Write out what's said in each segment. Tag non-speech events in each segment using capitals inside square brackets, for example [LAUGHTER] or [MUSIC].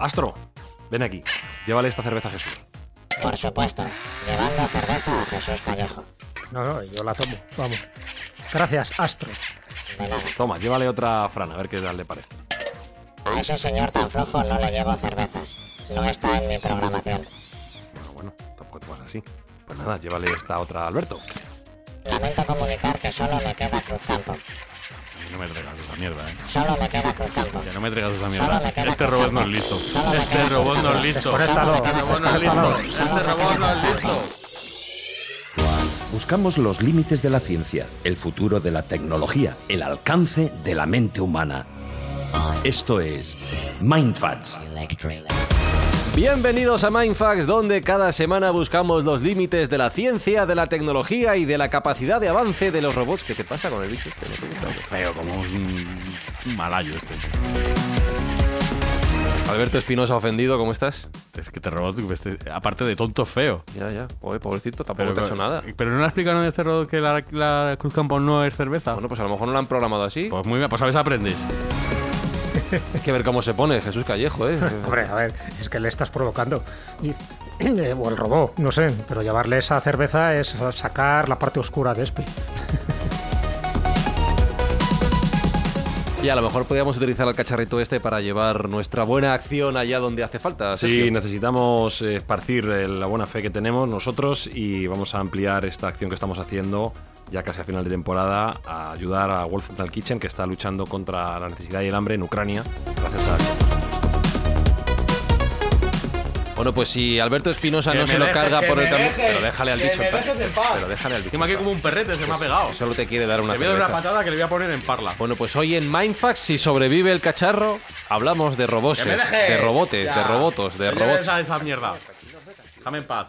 Astro, ven aquí. Llévale esta cerveza a Jesús. Por supuesto, llevando cerveza a Jesús Callejo. No, no, yo la tomo. Vamos. Gracias, Astro. De nada. Toma, llévale otra a Fran, a ver qué tal le parece. A ese señor tan flojo no le llevo cerveza. No está en mi programación. Bueno, bueno, tampoco te vas así. Pues nada, llévale esta otra a Alberto. Lamento comunicar que solo me queda Cruzcampo. A mí no me traigas esa mierda, eh. Solo me queda Cruzcampo. [LAUGHS] Que no me traigas esa mierda. queda Este robot no es listo. Este robot no es listo. Este robot no es listo. Este robot no es listo. Buscamos los límites de la ciencia, el futuro de la tecnología, el alcance de la mente humana. Esto es Mindfacts. Bienvenidos a Mindfax, donde cada semana buscamos los límites de la ciencia, de la tecnología y de la capacidad de avance de los robots. ¿Qué te pasa con el bicho este? ¿No te gusta? Feo, como un, un malayo este. Alberto Espinosa ofendido, ¿cómo estás? Es que te robot, este, aparte de tonto feo. Ya, ya. Oye, pobrecito, tampoco te ha hecho nada. Pero no le explicaron en este robot que la, la Cruz Campo no es cerveza. Bueno, pues a lo mejor no lo han programado así. pues muy bien, pues a veces aprendes. Hay que ver cómo se pone Jesús Callejo, ¿eh? [LAUGHS] Hombre, a ver, es que le estás provocando. Eh, o el robot, no sé, pero llevarle esa cerveza es sacar la parte oscura de Espi. Y a lo mejor podríamos utilizar el cacharrito este para llevar nuestra buena acción allá donde hace falta. Sí, Sergio. necesitamos eh, esparcir eh, la buena fe que tenemos nosotros y vamos a ampliar esta acción que estamos haciendo ya casi a final de temporada a ayudar a World Central Kitchen que está luchando contra la necesidad y el hambre en Ucrania gracias a Bueno, pues si Alberto Espinosa no se lo carga por el camino. Pero déjale al paz. Pero déjale al bicho. Encima que como un perrete se me ha pegado. Solo te quiere dar una Le voy a dar una patada que le voy a poner en parla. Bueno, pues hoy en Mindfax, si sobrevive el cacharro, hablamos de roboses, ¡Que me dejes! de robotes, Ya. de robotos, de robots. a esa mierda. Déjame en paz.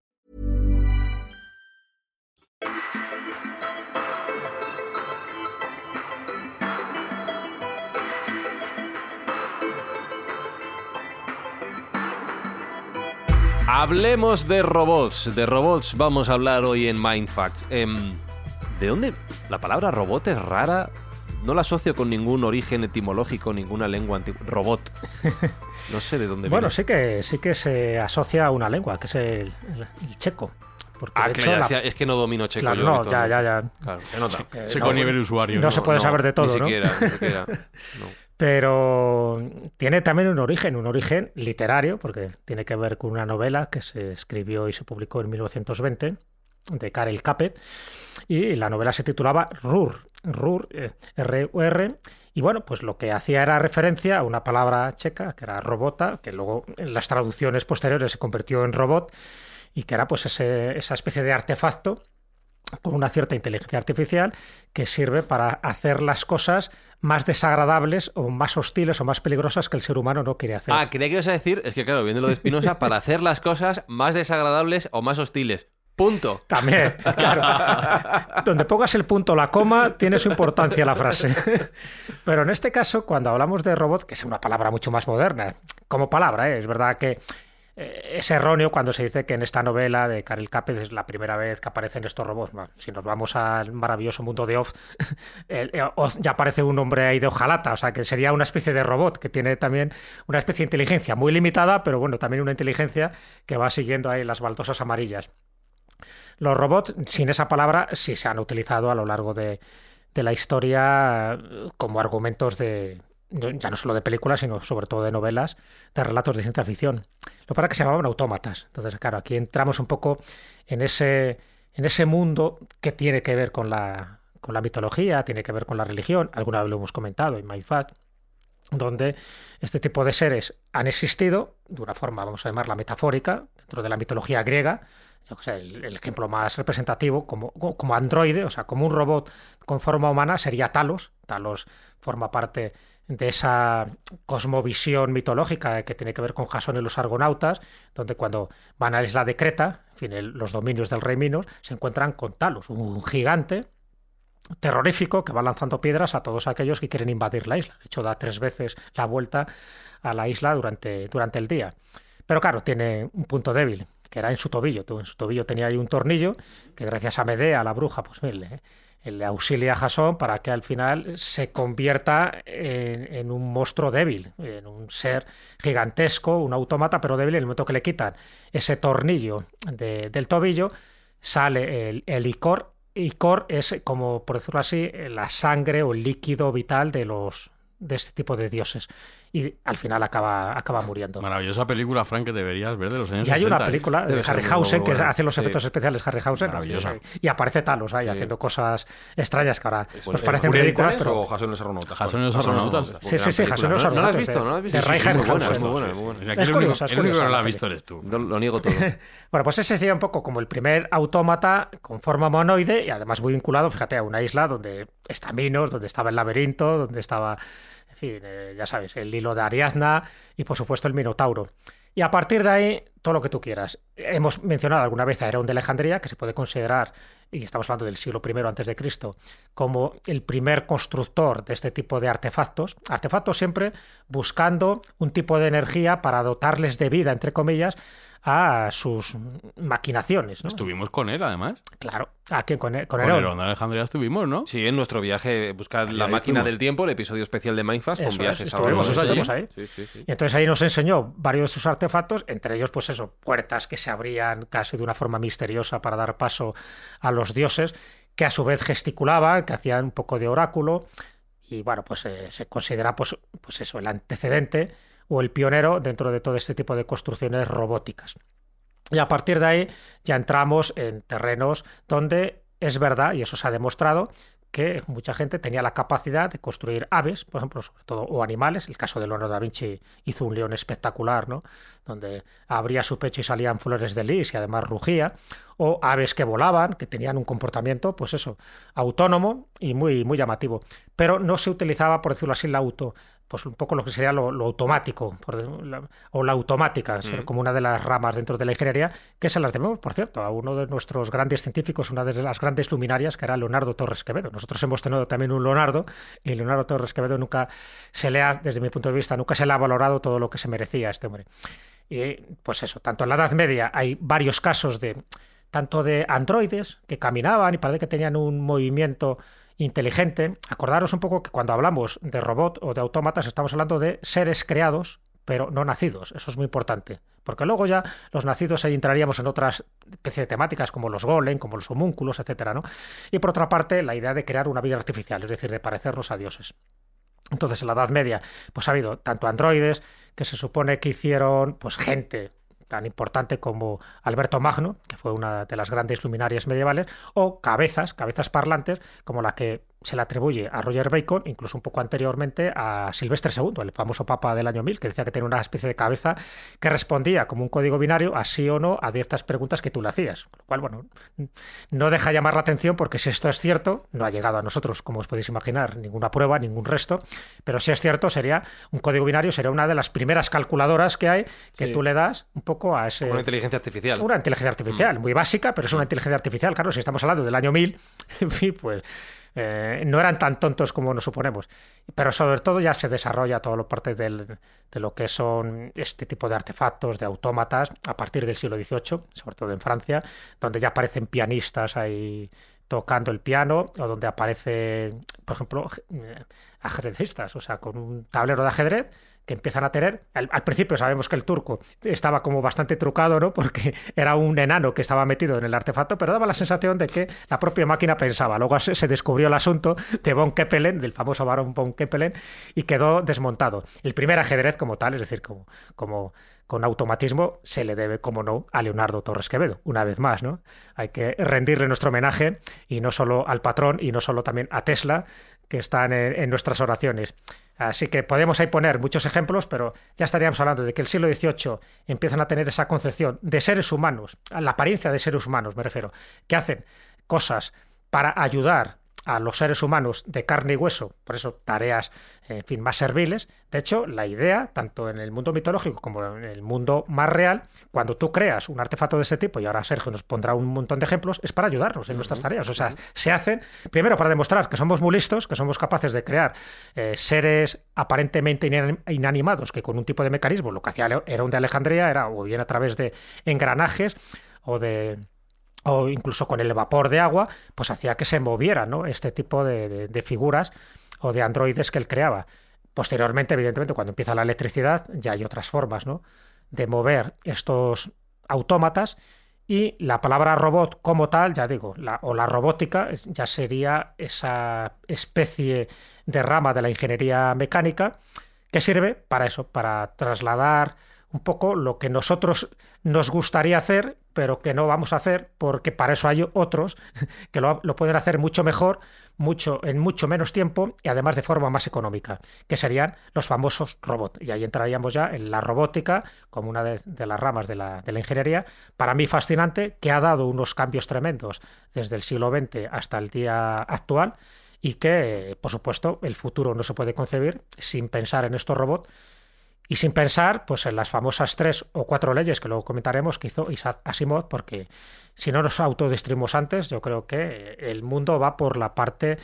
Hablemos de robots. De robots vamos a hablar hoy en Mindfacts. Em, ¿De dónde? La palabra robot es rara. No la asocio con ningún origen etimológico, ninguna lengua antigua. Robot. No sé de dónde Bueno, viene. sí que sí que se asocia a una lengua, que es el, el- el checo. Porque Ah, de hecho, la- es que no domino checo claro, yo. no, ya, ya, ya. Claro. Se nota. Eh, Seco no, nivel usuario. no se puede saber de todo, ni ¿no? siquiera, ni siquiera. [LAUGHS] No. Pero tiene también un origen, un origen literario, porque tiene que ver con una novela que se escribió y se publicó en 1920 de Karel Capet, y la novela se titulaba Rur, Rur, eh, R-U-R, y bueno, pues lo que hacía era referencia a una palabra checa, que era robota, que luego en las traducciones posteriores se convirtió en robot, y que era pues esa especie de artefacto con una cierta inteligencia artificial que sirve para hacer las cosas más desagradables o más hostiles o más peligrosas que el ser humano no quiere hacer. Ah, creía que ibas a decir, es que claro, viendo lo de Espinosa, para hacer las cosas más desagradables o más hostiles. Punto. También, claro. Donde pongas el punto o la coma, tiene su importancia la frase. Pero en este caso, cuando hablamos de robot, que es una palabra mucho más moderna, como palabra, ¿eh? es verdad que eh, es erróneo cuando se dice que en esta novela de Karel Capes es la primera vez que aparecen estos robots. Si nos vamos al maravilloso mundo de Oz, [LAUGHS] eh, Oz ya aparece un hombre ahí de hojalata, o sea que sería una especie de robot que tiene también una especie de inteligencia muy limitada, pero bueno, también una inteligencia que va siguiendo ahí las baldosas amarillas. Los robots, sin esa palabra, sí se han utilizado a lo largo de, de la historia eh, como argumentos de, ya no solo de películas, sino sobre todo de novelas, de relatos de ciencia ficción. Lo para que se llamaban autómatas. Entonces, claro, aquí entramos un poco en ese, en ese mundo que tiene que ver con la, con la mitología, tiene que ver con la religión, alguna vez lo hemos comentado en MyFat, donde este tipo de seres han existido de una forma, vamos a llamarla metafórica, dentro de la mitología griega, el, el, ejemplo más representativo, como, como androide, o sea, como un robot con forma humana, sería Talos. Talos forma parte de esa cosmovisión mitológica que tiene que ver con Jasón y los argonautas, donde cuando van a la isla de Creta, en fin, los dominios del rey Minos, se encuentran con Talos, un gigante terrorífico que va lanzando piedras a todos aquellos que quieren invadir la isla. De hecho, da tres veces la vuelta a la isla durante, durante el día. Pero claro, tiene un punto débil, que era en su tobillo. En su tobillo tenía ahí un tornillo que gracias a Medea, la bruja, pues mire, le auxilia a Jasón para que al final se convierta en, un monstruo débil, en un ser gigantesco, un autómata, pero débil. En el momento que le quitan ese tornillo de, del tobillo, sale el, el icor. Icor es, como por decirlo así, la sangre o el líquido vital de los de este tipo de dioses. Y al final acaba, acaba muriendo. Maravillosa película, Frank, que deberías ver de los años Y hay 60, una película ¿eh? de Harryhausen que buena. hace los Sí. efectos especiales Harryhausen. Maravillosa. Y aparece Talos ahí Sí. haciendo cosas extrañas que ahora Pues, nos ¿el parecen ridículas, pero... o Jason los? Jason. Sí, sí, sí, Jason los ¿No, no la has visto? ¿No la has visto? de es muy buena, muy buena. El único, que no la ha visto eres tú. Lo niego todo. [LAUGHS] Bueno, pues ese sería un poco como el primer autómata con forma monoide y además muy vinculado, fíjate, a una isla donde está Minos, donde estaba el laberinto, donde estaba, en fin, eh, ya sabes, el hilo de Ariadna y por supuesto el Minotauro. Y a partir de ahí, todo lo que tú quieras. Hemos mencionado alguna vez a Herón de Alejandría, que se puede considerar, y estamos hablando del siglo I Cristo, como el primer constructor de este tipo de artefactos. Artefactos siempre buscando un tipo de energía para dotarles de vida, entre comillas, a sus maquinaciones. ¿no? Estuvimos con él, además. Claro, ¿a quién? Con, con Con Herón. Herón de Alejandría estuvimos, ¿no? Sí, en nuestro viaje, buscad Ahí la ahí máquina fuimos. del tiempo, el episodio especial de Mindfast con Eso es, viajes a estuvimos, estuvimos ahí. Sí, sí, sí. Y entonces ahí nos enseñó varios de sus artefactos, entre ellos, pues eso, puertas que se abrían casi de una forma misteriosa para dar paso a los dioses, que a su vez gesticulaban, que hacían un poco de oráculo, y bueno, pues eh, se considera pues, pues eso, el antecedente o el pionero dentro de todo este tipo de construcciones robóticas. Y a partir de ahí ya entramos en terrenos donde es verdad, y eso se ha demostrado, que mucha gente tenía la capacidad de construir aves, por ejemplo, sobre todo, o animales. El caso de Leonardo da Vinci hizo un león espectacular, ¿no? Donde abría su pecho y salían flores de lis y además rugía. O aves que volaban, que tenían un comportamiento, pues eso, autónomo y muy, muy llamativo. Pero no se utilizaba, por decirlo así, la auto, pues un poco lo que sería lo, lo automático, por de- la- o la automática, ser como una de las ramas dentro de la ingeniería, que se las debemos, por cierto, a uno de nuestros grandes científicos, una de las grandes luminarias, que era Leonardo Torres Quevedo. Nosotros hemos tenido también un Leonardo, y Leonardo Torres Quevedo nunca se le ha, desde mi punto de vista, nunca se le ha valorado todo lo que se merecía a este hombre. Y pues eso, tanto en la Edad Media hay varios casos de tanto de androides que caminaban y parece que tenían un movimiento inteligente. Acordaros un poco que cuando hablamos de robot o de autómatas estamos hablando de seres creados, pero no nacidos. Eso es muy importante. Porque luego ya los nacidos ahí entraríamos en otras especies de temáticas como los golem, como los homúnculos, etcétera, ¿no? Y por otra parte, la idea de crear una vida artificial, es decir, de parecernos a dioses. Entonces, en la Edad Media, pues ha habido tanto androides que se supone que hicieron, pues gente tan importante como Alberto Magno, que fue una de las grandes luminarias medievales, o cabezas, cabezas parlantes, como la que se le atribuye a Roger Bacon, incluso un poco anteriormente a Silvestre II, el famoso papa del año 1000, que decía que tenía una especie de cabeza que respondía como un código binario a sí o no a ciertas preguntas que tú le hacías. Con lo cual, bueno, no deja llamar la atención porque si esto es cierto, no ha llegado a nosotros, como os podéis imaginar, ninguna prueba, ningún resto, pero si es cierto, sería un código binario, sería una de las primeras calculadoras que hay que Sí. tú le das un poco a ese... Una inteligencia artificial. Una inteligencia artificial, muy básica, pero es una inteligencia artificial. Claro, si estamos hablando del año 1000, [LAUGHS] en fin, pues eh, no eran tan tontos como nos suponemos. Pero sobre todo ya se desarrolla toda la parte del- de lo que son este tipo de artefactos, de autómatas, a partir del siglo XVIII, sobre todo en Francia, donde ya aparecen pianistas ahí tocando el piano, o donde aparecen, por ejemplo, eh, ajedrecistas, o sea, con un tablero de ajedrez que empiezan a tener. Al, principio sabemos que el turco estaba como bastante trucado, ¿no? Porque [LAUGHS] era un enano que estaba metido en el artefacto, pero daba la sensación de que la propia máquina pensaba. Luego se, descubrió el asunto de von Keppelen, del famoso varón von Keppelen, y quedó desmontado. El primer ajedrez como tal, es decir, como, como con automatismo se le debe, como no, a Leonardo Torres Quevedo, una vez más, ¿no? Hay que rendirle nuestro homenaje y no solo al patrón y no solo también a Tesla, que están en nuestras oraciones. Así que podemos ahí poner muchos ejemplos, pero ya estaríamos hablando de que el siglo XVIII empiezan a tener esa concepción de seres humanos, la apariencia de seres humanos, me refiero, que hacen cosas para ayudar a los seres humanos de carne y hueso, por eso tareas, en fin, más serviles. De hecho, la idea, tanto en el mundo mitológico como en el mundo más real, cuando tú creas un artefacto de este tipo, y ahora Sergio nos pondrá un montón de ejemplos, es para ayudarnos en nuestras tareas. O sea, se hacen, primero, para demostrar que somos muy listos, que somos capaces de crear eh, seres aparentemente inanimados, que con un tipo de mecanismo, lo que hacía era un de Alejandría, era o bien a través de engranajes o de o incluso con el vapor de agua, pues hacía que se moviera ¿no? este tipo de, de, figuras o de androides que él creaba. Posteriormente, evidentemente, cuando empieza la electricidad, ya hay otras formas ¿no? de mover estos autómatas y la palabra robot como tal, ya digo, o la robótica ya sería esa especie de rama de la ingeniería mecánica que sirve para eso, para trasladar un poco lo que nosotros nos gustaría hacer, pero que no vamos a hacer porque para eso hay otros [LAUGHS] que lo, pueden hacer mucho mejor, mucho, en mucho menos tiempo y además de forma más económica, que serían los famosos robots. Y ahí entraríamos ya en la robótica como una de, de las ramas de la, de la, ingeniería, para mí fascinante, que ha dado unos cambios tremendos desde el siglo XX hasta el día actual y que, por supuesto, el futuro no se puede concebir sin pensar en estos robots y sin pensar pues en las famosas tres o cuatro leyes que luego comentaremos que hizo Isaac Asimov, porque si no nos autodestruimos antes, yo creo que el mundo va por la parte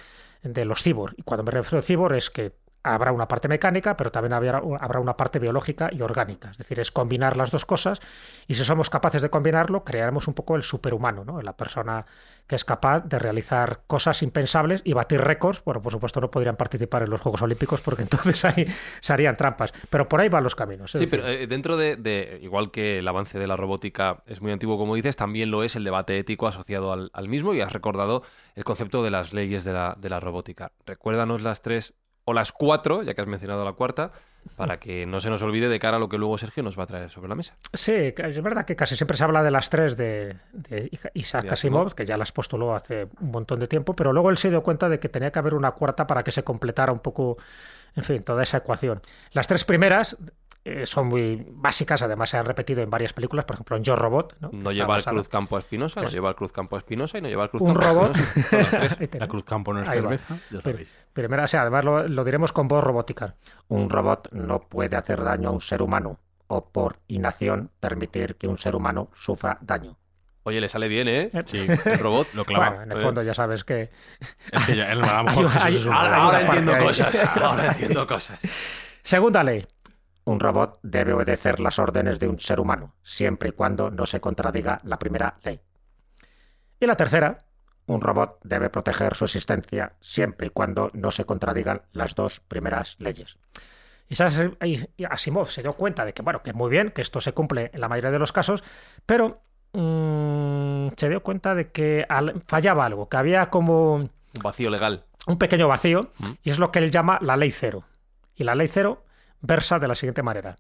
de los cibor. Y cuando me refiero a cibor es que habrá una parte mecánica, pero también habrá, habrá una parte biológica y orgánica. Es decir, es combinar las dos cosas y si somos capaces de combinarlo, crearemos un poco el superhumano, ¿no? La persona que es capaz de realizar cosas impensables y batir récords. Bueno, por supuesto no podrían participar en los Juegos Olímpicos porque [LAUGHS] entonces ahí se harían trampas. Pero por ahí van los caminos. sí, decir... pero eh, dentro de, de, igual que el avance de la robótica es muy antiguo, como dices, también lo es el debate ético asociado al, al mismo y has recordado el concepto de las leyes de la, de la robótica. Recuérdanos las tres o las cuatro, ya que has mencionado la cuarta, para que no se nos olvide de cara a lo que luego Sergio nos va a traer sobre la mesa. Sí, es verdad que casi siempre se habla de las tres de, de Isaac de Asimov, que ya las postuló hace un montón de tiempo, pero luego él se dio cuenta de que tenía que haber una cuarta para que se completara un poco, en fin, toda esa ecuación. Las tres primeras eh, son muy básicas, además se han repetido en varias películas, por ejemplo en Yo Robot. No, no lleva el Cruz Campo a Espinosa, no lleva el Cruz Campo a Espinosa y no lleva el Cruz un Campo robot. a [LAUGHS] La Cruz Campo no es Ahí va. cerveza, ya sabéis. Primera, o sea, además lo, lo diremos con voz robótica. Un robot no puede hacer daño a un ser humano o por inacción permitir que un ser humano sufra daño. Oye, le sale bien, ¿eh? Sí, [LAUGHS] El robot. lo clava. Bueno, en el Eh. fondo ya sabes que Es que ya, a lo [LAUGHS] mejor Hay- Jesús hay- es un hay- robot. hay- Ahora entiendo cosas. [LAUGHS] Ahora entiendo cosas. Segunda ley. Un robot debe obedecer las órdenes de un ser humano, siempre y cuando no se contradiga la primera ley. Y la tercera, Un robot debe proteger su existencia, siempre y cuando no se contradigan las dos primeras leyes. Isaac Asimov se dio cuenta de que, bueno, que muy bien, que esto se cumple en la mayoría de los casos, pero mm, se dio cuenta de que al- fallaba algo, que había como Un vacío legal. un pequeño vacío, Mm. y es lo que él llama la ley cero. Y la ley cero versa de la siguiente manera.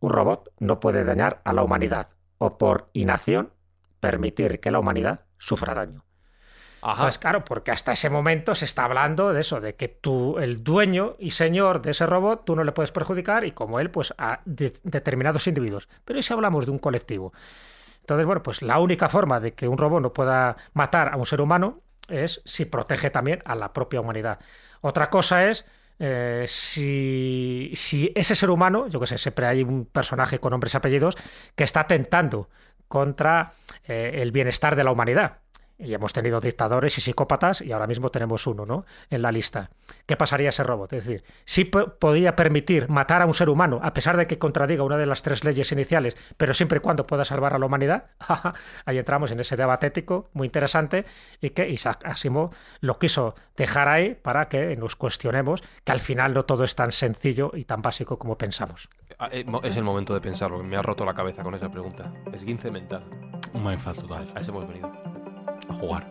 Un robot no puede dañar a la humanidad o por inacción permitir que la humanidad sufra daño. Ajá. Pues claro, porque hasta ese momento se está hablando de eso, de que tú, el dueño y señor de ese robot, tú no le puedes perjudicar y como él, pues a de- determinados individuos. Pero ¿y si hablamos de un colectivo? Entonces, bueno, pues la única forma de que un robot no pueda matar a un ser humano es si protege también a la propia humanidad. Otra cosa es eh, si, ese ser humano, yo que sé, siempre hay un personaje con nombres y apellidos que está atentando contra eh, el bienestar de la humanidad. Y hemos tenido dictadores y psicópatas y ahora mismo tenemos uno, ¿no? En la lista. ¿Qué pasaría ese robot? Es decir, si podría permitir matar a un ser humano a pesar de que contradiga una de las tres leyes iniciales, pero siempre y cuando pueda salvar a la humanidad. [LAUGHS] ahí entramos en ese debate ético muy interesante y que Isaac Asimov lo quiso dejar ahí para que nos cuestionemos que al final no todo es tan sencillo y tan básico como pensamos. Ah, eh, es el momento de pensarlo, me ha roto la cabeza con esa pregunta. Es guince mental. Un mindfuck total. A eso hemos venido. A jugar.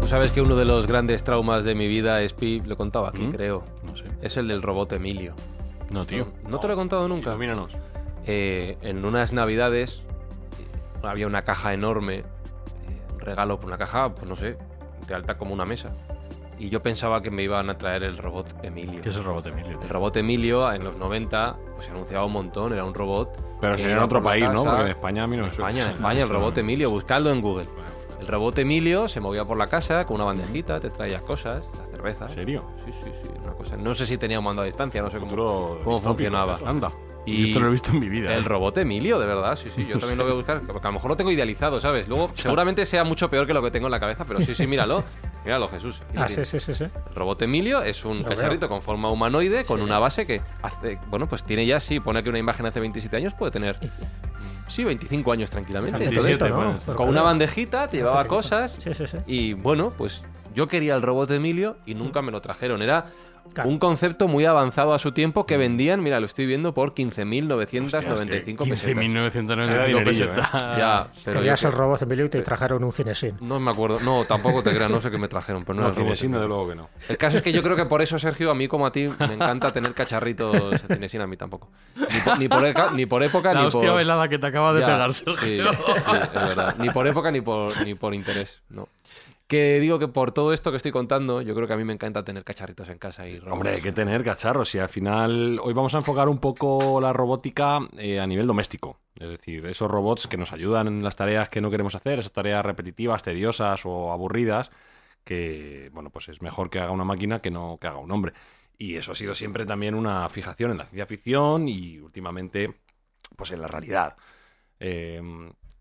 Tú sabes que uno de los grandes traumas de mi vida es Pi, lo he contado aquí, ¿Mm? creo. No sé. Es el del robot Emilio. No, tío. ¿No, te lo he contado nunca? Ilumínanos. Eh, en unas navidades eh, había una caja enorme, eh, un regalo, una caja, pues no sé, de alta como una mesa. Y yo pensaba que me iban a traer el robot Emilio. ¿Qué es el robot Emilio? El robot Emilio en los 90 pues se anunciaba un montón, era un robot. Pero sería en otro país, ¿no? Porque en España a mí no En me. España, en [LAUGHS] España, el robot Emilio, buscadlo en Google. El robot Emilio se movía por la casa con una bandejita, te traía cosas, la cerveza. ¿En serio? Sí, sí, sí, una cosa. No sé si tenía un mando a distancia, no sé cómo, Futuro cómo funcionaba. Anda. Y esto lo he visto en mi vida. El ¿eh? robot Emilio, de verdad, sí, sí, yo también lo voy a buscar, porque a lo mejor lo tengo idealizado, ¿sabes? Luego [LAUGHS] seguramente sea mucho peor que lo que tengo en la cabeza, pero sí, sí, míralo. [LAUGHS] Míralo, Jesús. Aquí Ah, sí, sí, sí, sí. El robot Emilio es un Lo cacharrito con forma humanoide, con Sí. una base que hace, bueno, pues tiene ya, sí, pone que una imagen hace 27 años, puede tener, sí, 25 años tranquilamente. Pequeñito, Entonces, ¿no? con una bandejita te llevaba cosas Sí, sí, sí. y bueno, pues yo quería el robot Emilio y nunca me lo trajeron. Era Claro. un concepto muy avanzado a su tiempo que vendían, mira, lo estoy viendo por 15.995 pesetas. 15.995 pesetas. Ya, pero Querías que- el robot Emilio y te trajeron un cinesín. no me acuerdo. No, tampoco te creas, no sé qué me trajeron, pero no, No, era el robot Cinesín, Emilio. desde luego que no. El caso es que yo creo que por eso, Sergio, a mí como a ti, [LAUGHS] me encanta tener cacharritos de cinesín, a mí tampoco. Ni por, ni por, eca- ni por época, La ni hostia por... velada que te acaba de Ya, pegar, sí, Sergio. sí, es verdad. Ni por época ni por, ni por interés, no. Que digo que por todo esto que estoy contando, yo creo que a mí me encanta tener cacharritos en casa y robots. Hombre, hay que tener cacharros y al final hoy vamos a enfocar un poco la robótica eh, a nivel doméstico. Es decir, esos robots que nos ayudan en las tareas que no queremos hacer, esas tareas repetitivas, tediosas o aburridas, que bueno, pues es mejor que haga una máquina que no que haga un hombre. Y eso ha sido siempre también una fijación en la ciencia ficción y últimamente pues en la realidad. Eh,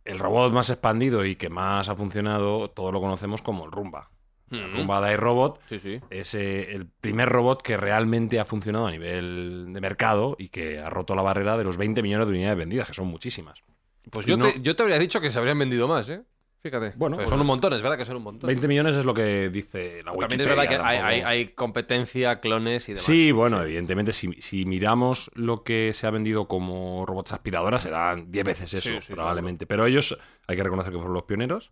el robot más expandido y que más ha funcionado, todo lo conocemos como el Rumba. El. Rumba de Robot Sí, sí. es eh, el primer robot que realmente ha funcionado a nivel de mercado y que ha roto la barrera de los 20 millones de unidades vendidas, que son muchísimas. Pues yo, no- te, yo te habría dicho que se habrían vendido más, ¿eh? Fíjate. Bueno, Pues son un montón, es verdad que son un montón. 20 millones es lo que dice la También es Wikipedia. verdad que hay, hay- hay competencia, clones y demás. Sí, bueno, evidentemente, si, si miramos lo que se ha vendido como robots aspiradoras, serán 10 veces eso, Sí, sí, probablemente. Pero ellos, hay que reconocer que fueron los pioneros.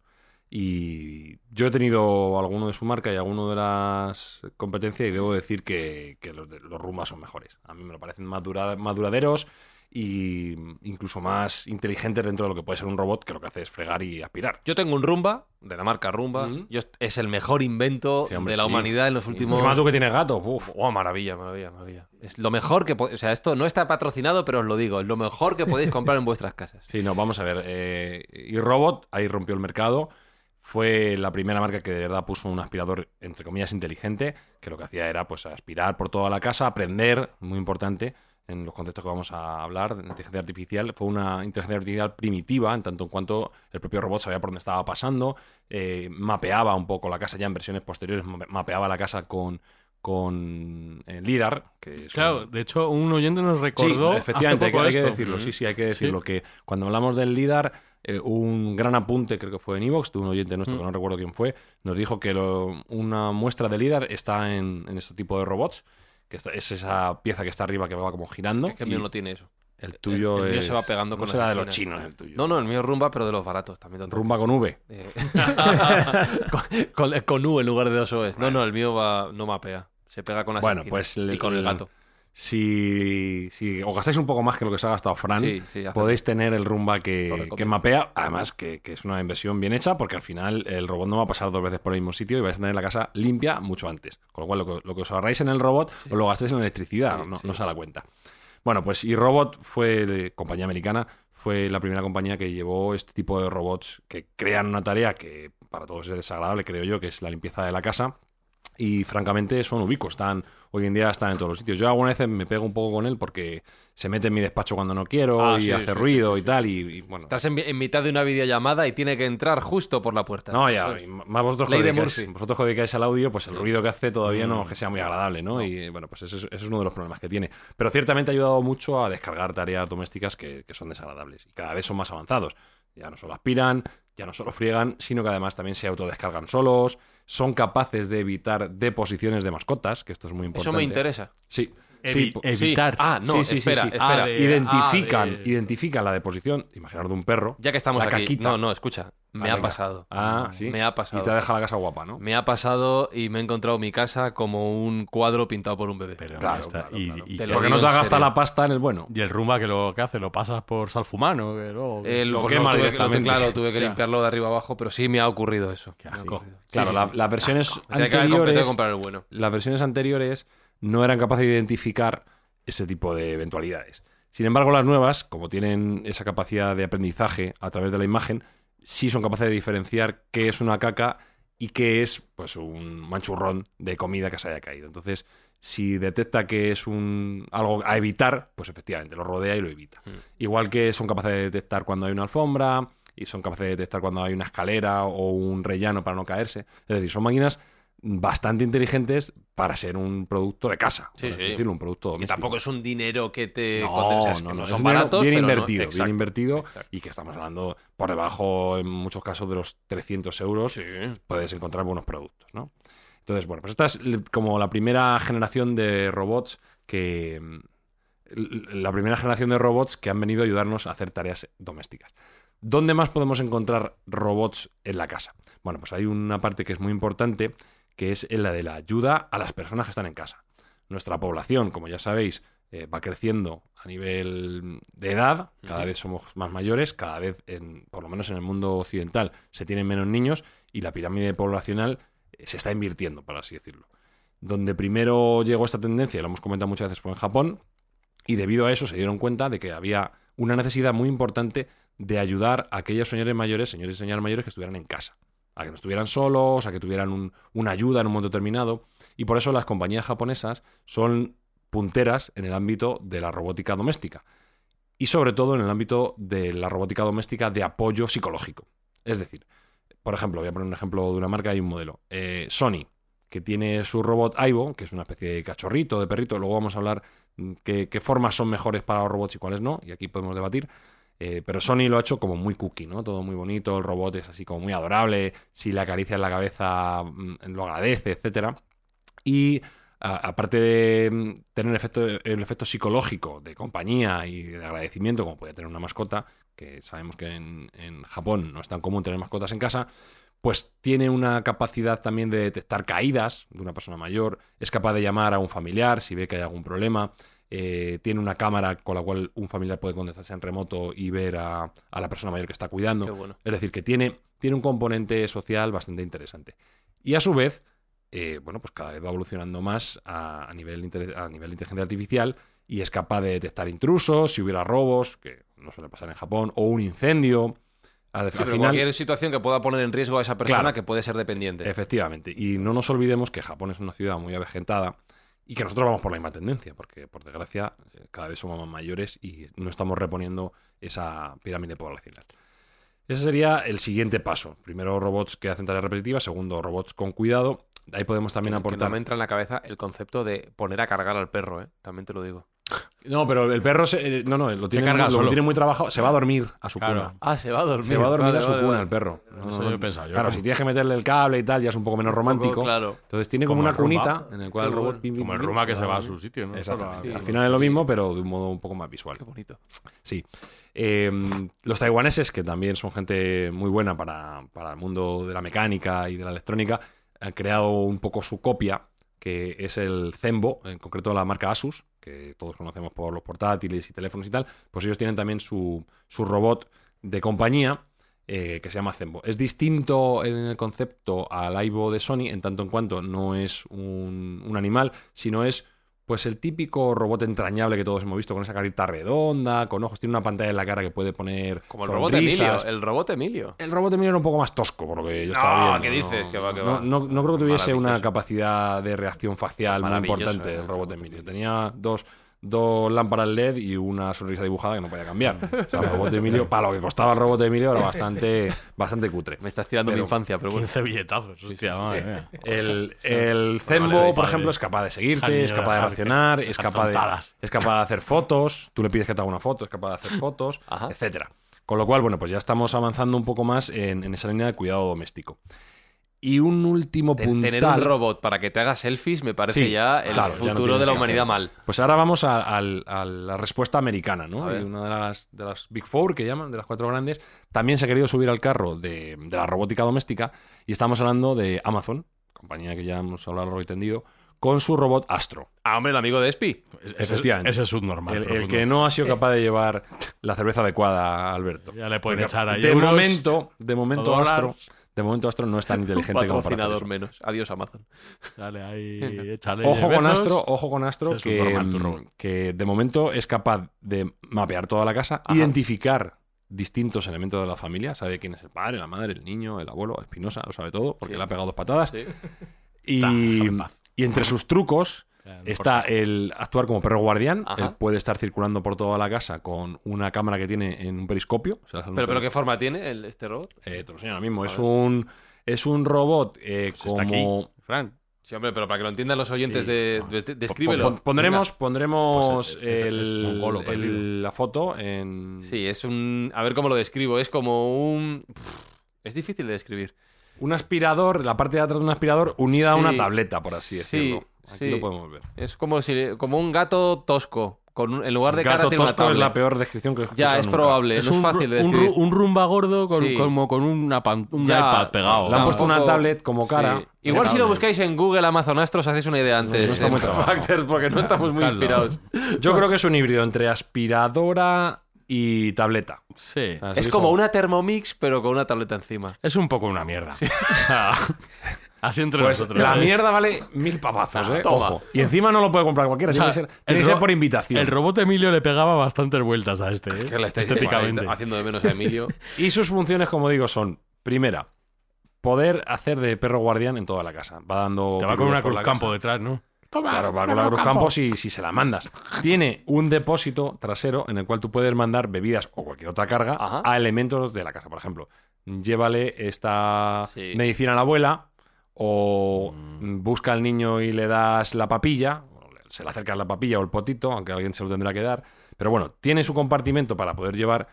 Y yo he tenido alguno de su marca y alguno de las competencias y debo decir que, que los, de- los Rumbas son mejores. A mí me lo parecen más, dura- más duraderos y incluso más inteligentes dentro de lo que puede ser un robot que lo que hace es fregar y aspirar. Yo tengo un Rumba, de la marca Rumba. Yo- es el mejor invento Sí, hombre, de la sí. humanidad en los últimos... Encima tú que tienes gato, uf. Oh, maravilla, maravilla, maravilla. Es lo mejor que... O sea, esto no está patrocinado, pero os lo digo. Es lo mejor que podéis comprar en vuestras casas. [LAUGHS] Sí, no, vamos a ver. eh, y Robot ahí rompió el mercado. Fue la primera marca que de verdad puso un aspirador, entre comillas, inteligente, que lo que hacía era pues aspirar por toda la casa, aprender, muy importante, en los conceptos que vamos a hablar, de inteligencia artificial. Fue una inteligencia artificial primitiva, en tanto en cuanto el propio robot sabía por dónde estaba pasando, eh, mapeaba un poco la casa ya en versiones posteriores, ma- mapeaba la casa con, con eh, LIDAR, que es Claro, un- de hecho, un oyente nos recordó. Sí, efectivamente, hace poco hay que decirlo. Mm. Sí, sí, hay que decirlo. Sí. Que cuando hablamos del LIDAR, eh, un gran apunte, creo que fue en Evox, de un oyente nuestro Mm. que no recuerdo quién fue, nos dijo que lo- una muestra de LIDAR está en, en este tipo de robots, que es esa pieza que está arriba que va como girando. Es que el mío no tiene eso. el tuyo el mío es- se va pegando no con será de los chinos el tuyo. No, no, el mío es Rumba, pero de los baratos también. Rumba con V. Eh, [LAUGHS] con, con- con U en lugar de dos O's. No, no, el mío va, no mapea. Se pega con las Bueno, pues el- Y con el- gato. Si, si os gastáis un poco más que lo que se ha gastado Fran, Sí, sí, podéis tener el Rumba que, que mapea, además que, que es una inversión bien hecha, porque al final el robot no va a pasar dos veces por el mismo sitio y vais a tener la casa limpia mucho antes. Con lo cual, lo que, lo que os ahorráis en el robot, os lo gastéis en electricidad, Sí, no, sí. no se da cuenta. Bueno, pues y Robot fue, compañía americana, fue la primera compañía que llevó este tipo de robots que crean una tarea que para todos es desagradable, creo yo, que es la limpieza de la casa. Y francamente son ubicuos, están, hoy en día están en todos los sitios. Yo alguna vez me pego un poco con él porque se mete en mi despacho cuando no quiero Ah, y sí, hace sí, ruido sí, y tal. Y, y, bueno, Estás en, en mitad de una videollamada y tiene que entrar justo por la puerta. No, ya, más vosotros que dedicáis, vosotros dedicáis al audio, pues el ruido que hace todavía no Mm. es que sea muy agradable, ¿no? Y bueno, pues ese es, ese es uno de los problemas que tiene. Pero ciertamente ha ayudado mucho a descargar tareas domésticas que, que son desagradables y cada vez son más avanzados. Ya no solo aspiran, ya no solo friegan, sino que además también se autodescargan solos, son capaces de evitar deposiciones de mascotas, que esto es muy importante. Eso me interesa. Sí. Evi- sí, po- evitar. Ah, no, Sí, espera, sí. espera. Ah, de- identifican, ah, de- identifican la deposición, imaginar de un perro. Ya que estamos la aquí. caquita. No, no, escucha. Me Ah, ha venga. pasado. Ah, sí. Me ha pasado. Y te ha dejado la casa guapa, ¿no? Me ha pasado y me he encontrado mi casa como un cuadro pintado por un bebé. Pero Claro, está. claro, y, claro. y Porque no te has gastado la pasta en el bueno. y el rumba que lo que hace, lo pasas por salfumano. Que luego- Eh, Lo quema que- directamente. claro, tuve que limpiarlo de arriba abajo, pero sí me ha ocurrido eso. Qué Me ha asco. ocurrido. Sí, Claro, sí, la- sí. las versiones tengo anteriores, que comprar el bueno. las versiones anteriores no eran capaces de identificar ese tipo de eventualidades. Sin embargo, las nuevas, como tienen esa capacidad de aprendizaje a través de la imagen, sí son capaces de diferenciar qué es una caca y qué es pues un manchurrón de comida que se haya caído. Entonces, si detecta que es un algo a evitar, pues efectivamente lo rodea y lo evita. Mm. Igual que son capaces de detectar cuando hay una alfombra y son capaces de detectar cuando hay una escalera o un rellano para no caerse. Es decir, son máquinas bastante inteligentes para ser un producto de casa, Sí, por así sí. decirlo, un producto Y doméstico. tampoco es un dinero que te No, conten- o sea, es que no, no, es son baratos. bien pero no- invertido, Exacto, bien invertido exacto. y que estamos hablando por debajo en muchos casos de los 300 euros Sí. puedes encontrar buenos productos, ¿no? Entonces, bueno, pues esta es como la primera generación de robots que... mm, La primera generación de robots que han venido a ayudarnos a hacer tareas domésticas. ¿Dónde más podemos encontrar robots en la casa? Bueno, pues hay una parte que es muy importante, que es en la de la ayuda a las personas que están en casa. Nuestra población, como ya sabéis, eh, va creciendo a nivel de edad, cada vez somos más mayores, cada vez, en, por lo menos en el mundo occidental, se tienen menos niños y la pirámide poblacional eh, se está invirtiendo, por así decirlo. Donde primero llegó esta tendencia, lo hemos comentado muchas veces, fue en Japón, y debido a eso se dieron cuenta de que había una necesidad muy importante de ayudar a aquellos señores mayores, señores y señoras mayores que estuvieran en casa. A que no estuvieran solos, a que tuvieran un- una ayuda en un momento determinado. Y por eso las compañías japonesas son punteras en el ámbito de la robótica doméstica. Y sobre todo en el ámbito de la robótica doméstica de apoyo psicológico. Es decir, por ejemplo, voy a poner un ejemplo de una marca y un modelo. Eh, Sony, que tiene su robot Aibo, que es una especie de cachorrito, de perrito. Luego vamos a hablar mm, qué, qué formas son mejores para los robots y cuáles no, y aquí podemos debatir. Eh, pero Sony lo ha hecho como muy cookie, ¿no? Todo muy bonito, el robot es así como muy adorable, si le acaricias la cabeza mm, lo agradece, etcétera. Y aparte de mm, tener efecto, el efecto psicológico de compañía y de agradecimiento, como puede tener una mascota, que sabemos que en, en Japón no es tan común tener mascotas en casa, pues tiene una capacidad también de detectar caídas de una persona mayor, es capaz de llamar a un familiar si ve que hay algún problema, eh, tiene una cámara con la cual un familiar puede contestarse en remoto y ver a, a la persona mayor que está cuidando. Bueno. Es decir, que tiene, tiene un componente social bastante interesante. Y a su vez, eh, bueno, pues cada vez va evolucionando más a, a nivel, a nivel de inteligencia artificial y es capaz de detectar intrusos, si hubiera robos, que no suele pasar en Japón, o un incendio. Al, Sí, al pero final, cualquier situación que pueda poner en riesgo a esa persona Claro. que puede ser dependiente. Efectivamente. Y no nos olvidemos que Japón es una ciudad muy avejentada y que nosotros vamos por la misma tendencia, porque por desgracia eh, cada vez somos más mayores y no estamos reponiendo esa pirámide poblacional. Ese sería el siguiente paso. Primero robots que hacen tareas repetitivas, segundo robots con cuidado. Ahí podemos también Que- que aportar. no me entra en la cabeza el concepto de poner a cargar al perro, ¿eh? También te lo digo. No, pero el perro se- eh, no, no, lo tiene, carga muy, lo solo. tiene muy trabajado. Se va a dormir a su Claro. cuna. Ah, se va a dormir. Se va a dormir Vale, a su vale, cuna vale. el perro. No, Eso no, yo he pensado, yo claro, como- si tienes que meterle el cable y tal, ya es un poco menos romántico. claro. Entonces tiene como, Como una el Roomba. cunita en el cual el Qué robot... bueno. pim, pim, Como el pim, Ruma que se va a su sitio, ¿no? Exactamente. Al final es lo mismo, pero de un modo un poco más visual. Qué bonito. Sí. Eh, los taiwaneses, que también son gente muy buena para, para el mundo de la mecánica y de la electrónica, han creado un poco su copia, que es el Zenbo, en concreto la marca Asus, que todos conocemos por los portátiles y teléfonos y tal. Pues ellos tienen también su, su robot de compañía. eh, que se llama Zenbo. Es distinto en el concepto al Aibo de Sony, en tanto en cuanto no es un, un animal, sino es pues el típico robot entrañable que todos hemos visto, con esa carita redonda, con ojos, tiene una pantalla en la cara que puede poner. Como el robot. Emilio. El robot Emilio. El robot Emilio era un poco más tosco, por lo que yo estaba No, viendo. ¿qué dices? Que va, que no, va. no- no creo que tuviese una capacidad de reacción facial muy importante eh, el robot Emilio. Tenía dos, dos lámparas LED y una sonrisa dibujada que no podía cambiar. O sea, el robot Emilio, para lo que costaba el robot Emilio, era bastante, bastante cutre. Me estás tirando Pero- mi infancia, pero bueno. 15 billetazos, hostia, madre mía. El, el Zenbo, vale, por ejemplo, es capaz de seguirte, es capaz de reaccionar, es capaz de, es capaz de hacer fotos, tú le pides que te haga una foto, es capaz de hacer fotos, Ajá. etcétera. Con lo cual, bueno, pues ya estamos avanzando un poco más en, en esa línea de cuidado doméstico. Y un último puntal... Tener un robot para que te haga selfies me parece Sí, ya el claro, ya no futuro de la humanidad mal. Pues ahora vamos a, la respuesta americana, ¿no? Y una de las, de las Big Four que llaman, de las cuatro grandes, también se ha querido subir al carro de, de la robótica doméstica y estamos hablando de Amazon, compañía que ya hemos hablado largo y tendido, con su robot Astro. Ah, hombre, el amigo de Espi. Ese- Efectivamente. Ese es subnormal. El, el que no ha sido capaz de llevar la cerveza adecuada a Alberto. Ya le pueden Porque echar ahí de euros, momento, de momento Astro, dólares. De momento Astro no es tan inteligente como Patrocinador eso. menos. Adiós, Amazon. Dale ahí, [LAUGHS] échale Ojo con besos. Astro, ojo con Astro, que, normal, robot. que de momento es capaz de mapear toda la casa, Ajá. identificar distintos elementos de la familia, sabe quién es el padre, la madre, el niño, el abuelo, Espinosa, lo sabe todo, porque Sí. le ha pegado dos patadas. Sí. Y, entre sus trucos está por el actuar como perro guardián. Él puede estar circulando por toda la casa con una cámara que tiene en un periscopio. O sea, es un Pero, pero ¿qué forma tiene el, este robot? Eh, te lo enseño ahora mismo. Es un, es un robot eh, está como... aquí, Fran. Sí, hombre, pero para que lo entiendan los oyentes, Sí, de, de- de- Pon- descríbelo. pondremos pondremos Pues es- el- la foto en Sí, es un... A ver cómo lo describo. Es como un... Es difícil de describir. un aspirador, la parte de atrás de un aspirador unida a una tableta, por así Sí, decirlo. Aquí sí. lo podemos ver. Es como si como un gato tosco. Con un- en lugar de cara Gato tiene una tosco es la peor descripción que he escuchado Ya, es nunca. probable. Es no es un, fácil de un, rumba gordo con, Sí. como con una pan- un Ya, iPad pegado. Le han puesto una tablet como cara. Sí. Igual si lo buscáis en Google Amazon Astro os hacéis una idea antes. no. Factors, [LAUGHS] porque no estamos muy inspirados. Yo creo que es un híbrido entre aspiradora y tableta. Sí. Se Es como una Thermomix, pero con una tableta encima. Es un poco una mierda. [LAUGHS] [LAUGHS] Así entre Pues nosotros. la ¿eh? mierda vale mil papazos, Ah, ¿eh? toma. Ojo. Y encima no lo puede comprar cualquiera. O sea, tiene que ser, tiene que ser por invitación. El robot Emilio le pegaba bastantes vueltas a este, ¿eh? Que le estáis estéticamente. haciendo de menos a Emilio. [LAUGHS] Y sus funciones, como digo, son: primera, poder hacer de perro guardián en toda la casa. Va dando. Te va con una cruz la campo casa. detrás, ¿no? Claro, va con la cruz campo si, si se la mandas. Tiene un depósito trasero en el cual tú puedes mandar bebidas o cualquier otra carga Ajá. a elementos de la casa. Por ejemplo, llévale esta Sí. medicina a la abuela o busca al niño y le das la papilla. Se le acercas la papilla o el potito, aunque alguien se lo tendrá que dar. Pero bueno, tiene su compartimento para poder llevar,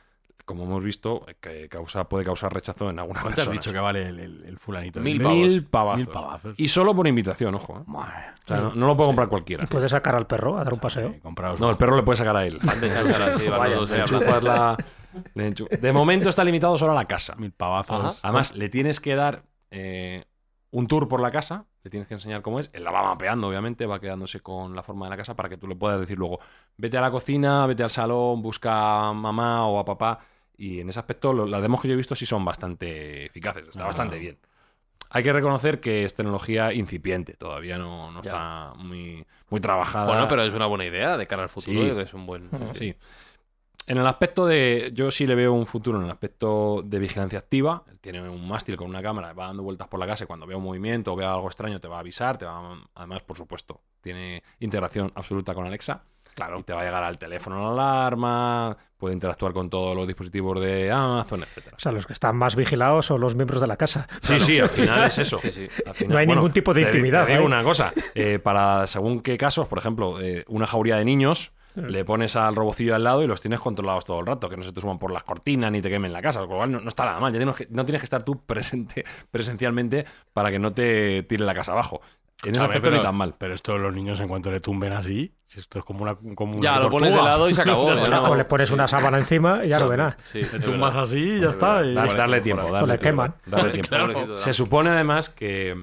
como hemos visto, que causa, puede causar rechazo en algunas ¿Cuánto has dicho que vale el, el- el fulanito? Mil pavos. Mil pavazos. Mil pavazos. Y solo por invitación, ojo. ¿eh? Madre. O sea, no, no lo puede comprar cualquiera. Puedes sacar al perro a dar un paseo. Sí, No, el perro le puede sacar a él. De momento está limitado solo a la casa. Mil pavazos. Ajá. Además, le tienes que dar eh, un tour por la casa, le tienes que enseñar cómo es. Él la va mapeando, obviamente, va quedándose con la forma de la casa para que tú le puedas decir luego, vete a la cocina, vete al salón, busca a mamá o a papá. Y en ese aspecto, lo- las demos que yo he visto sí son bastante eficaces, está Ah. bastante bien. Hay que reconocer que es tecnología incipiente, todavía no, no está muy, muy trabajada. Bueno, pero es una buena idea de cara al futuro. Sí. que es un buen. Sí. En el aspecto de. Yo sí le veo un futuro en el aspecto de vigilancia activa. Tiene un mástil con una cámara, va dando vueltas por la casa y cuando vea un movimiento o vea algo extraño te va a avisar. Te va, además, por supuesto, tiene integración absoluta con Alexa. Claro. Y te va a llegar al teléfono la alarma, puede interactuar con todos los dispositivos de Amazon, etcétera. O sea, los que están más vigilados son los miembros de la casa. Sí, sí, al final es eso. [LAUGHS] Sí, sí. Final- No hay ningún tipo de intimidad Te digo una cosa, eh, para según qué casos, por ejemplo, eh, una jauría de niños, le pones al robocillo al lado y los tienes controlados todo el rato, que no se te suban por las cortinas ni te quemen la casa, con lo cual no, no está nada mal. Ya tienes que- no tienes que estar tú presente [LAUGHS] presencialmente para que no te tire la casa abajo. En ese aspecto pero, ni tan mal. Pero esto los niños en cuanto le tumben así, si esto es como una, como una Ya, lo pones de lado y se [LAUGHS] acabó. Ya ya está. no- o le pones sí. una sábana encima y ya lo verás. Sí, Le tumbas verdad. así y ya está. y- darle aquí, tiempo, darle le tiempo, queman. darle tiempo. Claro. Se supone además que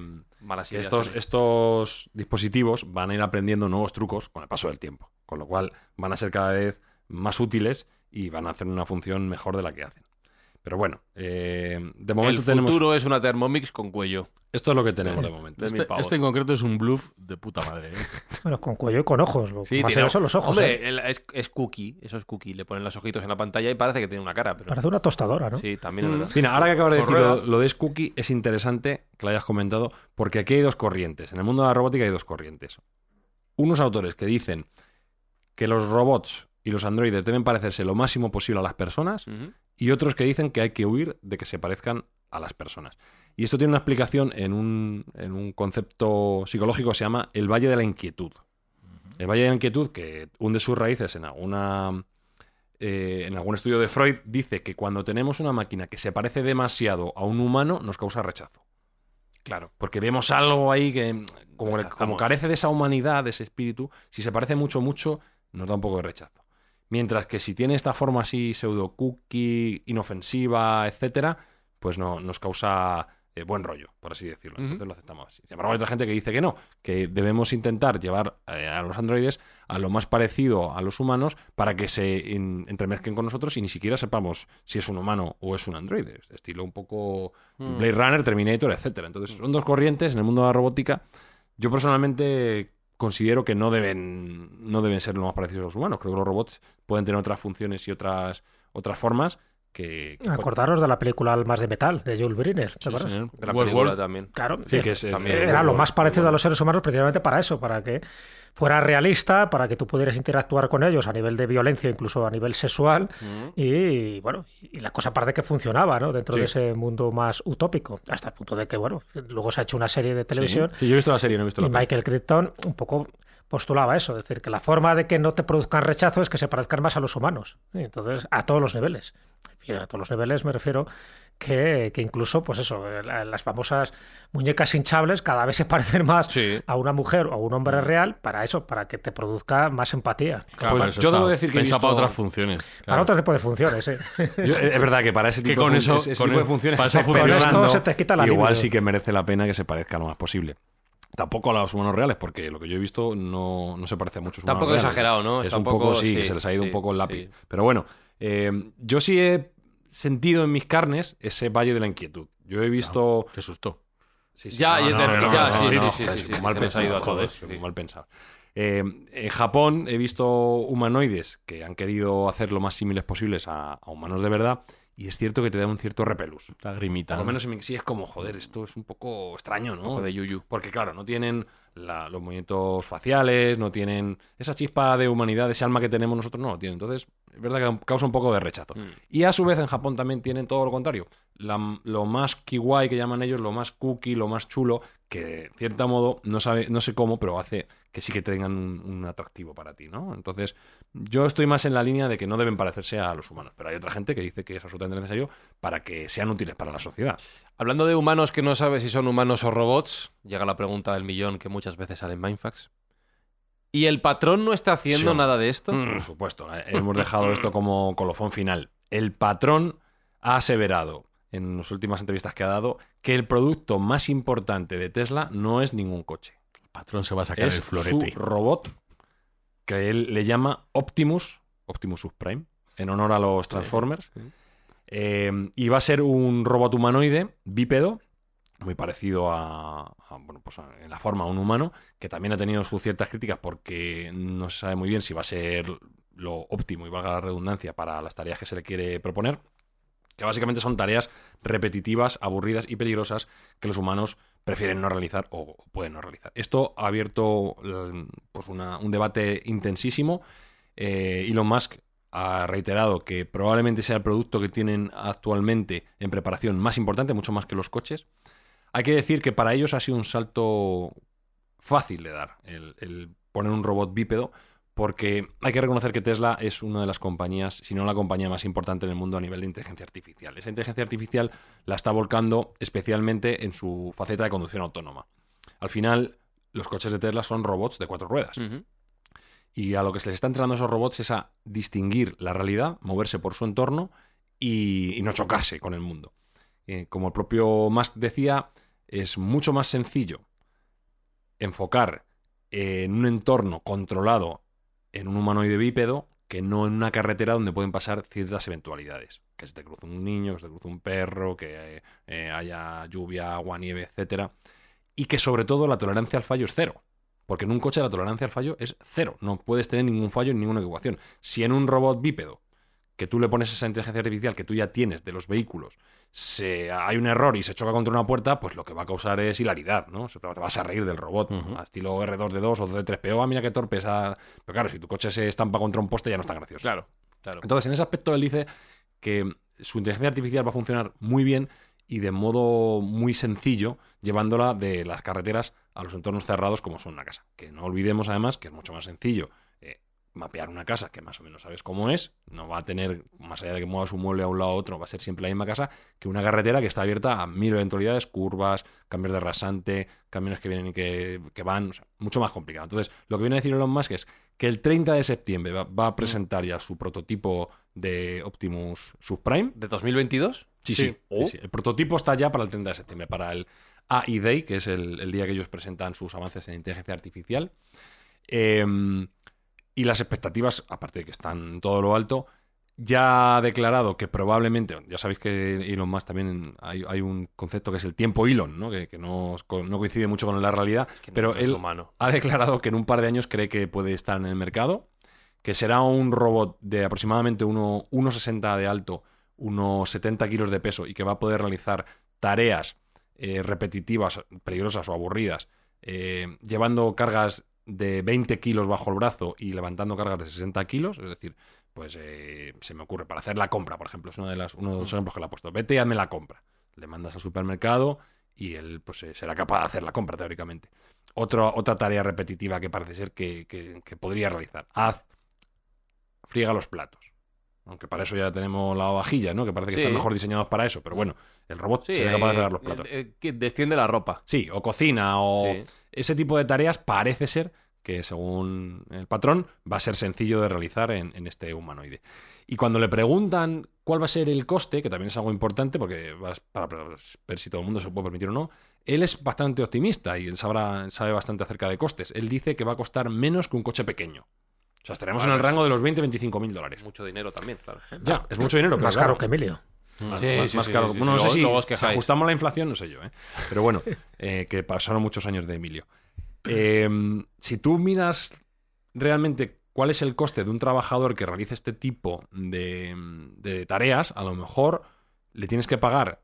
Malas ideas estos, también. estos dispositivos van a ir aprendiendo nuevos trucos con el paso del tiempo, con lo cual van a ser cada vez más útiles y van a hacer una función mejor de la que hacen. Pero bueno, eh, de momento el tenemos. futuro es una Thermomix con cuello. Esto es lo que tenemos de momento. De mil Este, este en concreto es un bluff de puta madre. ¿eh? [LAUGHS] Bueno, con cuello y con ojos. Lo Sí, más tiene- son los ojos. Hombre, ¿eh? el- es, es cookie, eso es cookie. Le ponen los ojitos en la pantalla y parece que tiene una cara. Pero... Parece una tostadora, ¿no? Sí, también es verdad. Mira, ahora que acabas de decir lo, de Cookie, es interesante que lo hayas comentado, porque aquí hay dos corrientes. En el mundo de la robótica hay dos corrientes. Unos autores que dicen que los robots y los androides deben parecerse lo máximo posible a las personas. Y otros que dicen que hay que huir de que se parezcan a las personas. Y esto tiene una explicación en un, en un concepto psicológico que se llama el Valle de la Inquietud. El Valle de la Inquietud, que hunde sus raíces en alguna. eh, en algún estudio de Freud, dice que cuando tenemos una máquina que se parece demasiado a un humano, nos causa rechazo. Claro. Porque vemos algo ahí que, como, como carece de esa humanidad, de ese espíritu, si se parece mucho, mucho, nos da un poco de rechazo. Mientras que si tiene esta forma así pseudo cookie, inofensiva, etcétera, pues no, nos causa eh, buen rollo, por así decirlo. Entonces lo aceptamos así. Sin embargo, hay otra gente que dice que no, que debemos intentar llevar eh, a los androides a lo más parecido a los humanos para que se en- entremezclen con nosotros y ni siquiera sepamos si es un humano o es un androide. Estilo un poco Mm. Blade Runner, Terminator, etcétera. Entonces, son dos corrientes en el mundo de la robótica. Yo personalmente considero que no deben, no deben ser lo más parecidos a los humanos. Creo que los robots pueden tener otras funciones y otras, otras formas que... que- Acordaros de la película Almas de Metal, de Jules Briner. ¿te Sí, acuerdas? Westworld. película también. Claro, Sí, eh, que es, también era lo más parecido a los seres humanos precisamente para eso, para que fuera realista, para que tú pudieras interactuar con ellos a nivel de violencia, incluso a nivel sexual, y bueno, y la cosa parece que funcionaba, ¿no? Dentro de Sí. ese mundo más utópico, hasta el punto de que, bueno, luego se ha hecho una serie de televisión Sí, yo he visto la serie, no he visto la y. Michael Crichton un poco postulaba eso, es decir, que la forma de que no te produzcan rechazo es que se parezcan más a los humanos. Y Entonces, a todos los niveles. Y a todos los niveles me refiero que, que incluso, pues eso, la- las famosas muñecas hinchables cada vez se [LAUGHS] parecen más Sí. a una mujer o a un hombre real para eso, para que te produzca más empatía. Claro, Pues para eso yo debo decir que he pensado visto- para otras funciones. Para otro tipo de funciones, ¿eh? [LAUGHS] Yo- es verdad que para ese tipo, con de, eso- fun- ese con tipo de el- funciones para [LAUGHS] esa Con esto se te quita la igual libido. sí que merece la pena que se parezca lo más posible. Tampoco a los humanos reales, porque lo que yo he visto no, no se parece a muchos un humanos poco reales. exagerado, ¿no? Es un poco, poco- sí, que se les ha ido sí, un poco el lápiz. sí. Pero bueno, eh, yo sí he sentido en mis carnes ese valle de la inquietud. Yo he visto... Qué susto. Ya, ya, sí, sí, sí, mal pensado, joder, mal pensado. Eh, en Japón he visto humanoides que han querido hacer lo más similares posibles a, a humanos de verdad y es cierto que te da un cierto repelús. La grimita. Por lo ¿no? menos en sí es como, joder, esto es un poco extraño, ¿no? Un poco de yuyu. Porque claro, no tienen la- los movimientos faciales, no tienen esa chispa de humanidad, ese alma que tenemos nosotros, no lo tienen. Entonces, es verdad que causa un poco de rechazo. Mm. Y a su vez en Japón también tienen todo lo contrario. La- lo más kiwai que llaman ellos, lo más cookie, lo más chulo, que en cierto modo, no, sabe, no sé cómo, pero hace que sí que tengan un, un atractivo para ti, ¿no? Entonces, yo estoy más en la línea de que no deben parecerse a los humanos, pero hay otra gente que dice que es absolutamente necesario para que sean útiles para la sociedad. Hablando de humanos que no sabes si son humanos o robots, llega la pregunta del millón que muchas veces sale en Mindfax. ¿Y el patrón no está haciendo Sí. nada de esto? Por supuesto, eh, hemos dejado esto como colofón final. El patrón ha aseverado en las últimas entrevistas que ha dado que el producto más importante de Tesla no es ningún coche. El patrón se va a sacar Es el su florete. robot que él le llama Optimus, Optimus Subprime, en honor a los Transformers. Eh, y va a ser un robot humanoide bípedo, muy parecido a, bueno, pues en la forma a un humano, que también ha tenido sus ciertas críticas porque no se sabe muy bien si va a ser lo óptimo y valga la redundancia para las tareas que se le quiere proponer, que básicamente son tareas repetitivas, aburridas y peligrosas que los humanos prefieren no realizar o pueden no realizar. Esto ha abierto eh, pues una- un debate intensísimo. Eh, Elon Musk ha reiterado que probablemente sea el producto que tienen actualmente en preparación más importante, mucho más que los coches. Hay que decir que para ellos ha sido un salto fácil de dar el, el poner un robot bípedo, porque hay que reconocer que Tesla es una de las compañías, si no la compañía más importante en el mundo a nivel de inteligencia artificial. Esa inteligencia artificial la está volcando especialmente en su faceta de conducción autónoma. Al final, los coches de Tesla son robots de cuatro ruedas. Y a lo que se les está entrenando a esos robots es a distinguir la realidad, moverse por su entorno y, y no chocarse con el mundo. Eh, como el propio Musk decía, es mucho más sencillo enfocar en un entorno controlado en un humanoide bípedo que no en una carretera donde pueden pasar ciertas eventualidades. Que se te cruce un niño, que se te cruce un perro, que eh, haya lluvia, agua, nieve, etcétera. Y que sobre todo la tolerancia al fallo es cero. Porque en un coche la tolerancia al fallo es cero. No puedes tener ningún fallo en ninguna equivocación. Si en un robot bípedo, que tú le pones esa inteligencia artificial que tú ya tienes de los vehículos, se, hay un error y se choca contra una puerta, pues lo que va a causar es hilaridad, ¿no? O sea, te vas a reír del robot, a estilo R2D2 o D3PO, ah, mira qué torpe esa... Pero claro, si tu coche se estampa contra un poste ya no es tan gracioso. Claro, claro. Entonces, en ese aspecto él dice que su inteligencia artificial va a funcionar muy bien y de modo muy sencillo, llevándola de las carreteras a los entornos cerrados como son una casa. Que no olvidemos además que es mucho más sencillo mapear una casa que más o menos sabes cómo es, no va a tener, más allá de que muevas un mueble a un lado a otro, va a ser siempre la misma casa que una carretera que está abierta a mil eventualidades, curvas, cambios de rasante, camiones que vienen y que, que van, o sea, mucho más complicado. Entonces, lo que viene a decir Elon Musk es que el 30 de septiembre va, va a presentar ya su prototipo de Optimus Subprime. ¿De 2022? Sí, sí. sí, sí. El prototipo está ya para el 30 de septiembre, para el AI Day, que es el, el día que ellos presentan sus avances en inteligencia artificial. Eh, y las expectativas, aparte de que están todo lo alto, ya ha declarado que probablemente, ya sabéis que Elon Musk también hay, hay un concepto que es el tiempo Elon, ¿no? que, que no, no coincide mucho con la realidad, que no pero él humano. ha declarado que en un par de años cree que puede estar en el mercado, que será un robot de aproximadamente uno- 1,60 de alto, unos 70 kilos de peso y que va a poder realizar tareas eh, repetitivas, peligrosas o aburridas, eh, llevando cargas de 20 kilos bajo el brazo y levantando cargas de 60 kilos, es decir, pues eh, se me ocurre para hacer la compra, por ejemplo, es uno de, las, uno de los ejemplos que le ha puesto. Vete y hazme la compra. Le mandas al supermercado y él pues eh, será capaz de hacer la compra teóricamente. Otro- otra tarea repetitiva que parece ser que, que- que podría realizar. Haz, friega los platos. Aunque para eso ya tenemos la vajilla, ¿no? Que parece que Sí. están mejor diseñados para eso. Pero bueno, el robot Sí, sería capaz de fregar los platos. eh, eh, que desciende la ropa. Sí, o cocina, o Sí. ese tipo de tareas parece ser que según el patrón va a ser sencillo de realizar en, en este humanoide. Y cuando le preguntan cuál va a ser el coste, que también es algo importante porque vas para ver si todo el mundo se puede permitir o no, él es bastante optimista y él sabrá, sabe bastante acerca de costes. Él dice que va a costar menos que un coche pequeño. O sea, estaremos Vale, en el rango de los 20-25 mil dólares. Mucho dinero también, claro. Ya, es mucho dinero, pero Más claro, caro que Emilio. Más, Sí, más- sí, más sí, caro. Bueno, no sé si, os ajustamos la inflación, no sé yo, ¿eh? Pero bueno, [LAUGHS] eh, que pasaron muchos años de Emilio. Eh, si tú miras realmente cuál es el coste de un trabajador que realice este tipo de, de tareas, a lo mejor le tienes que pagar,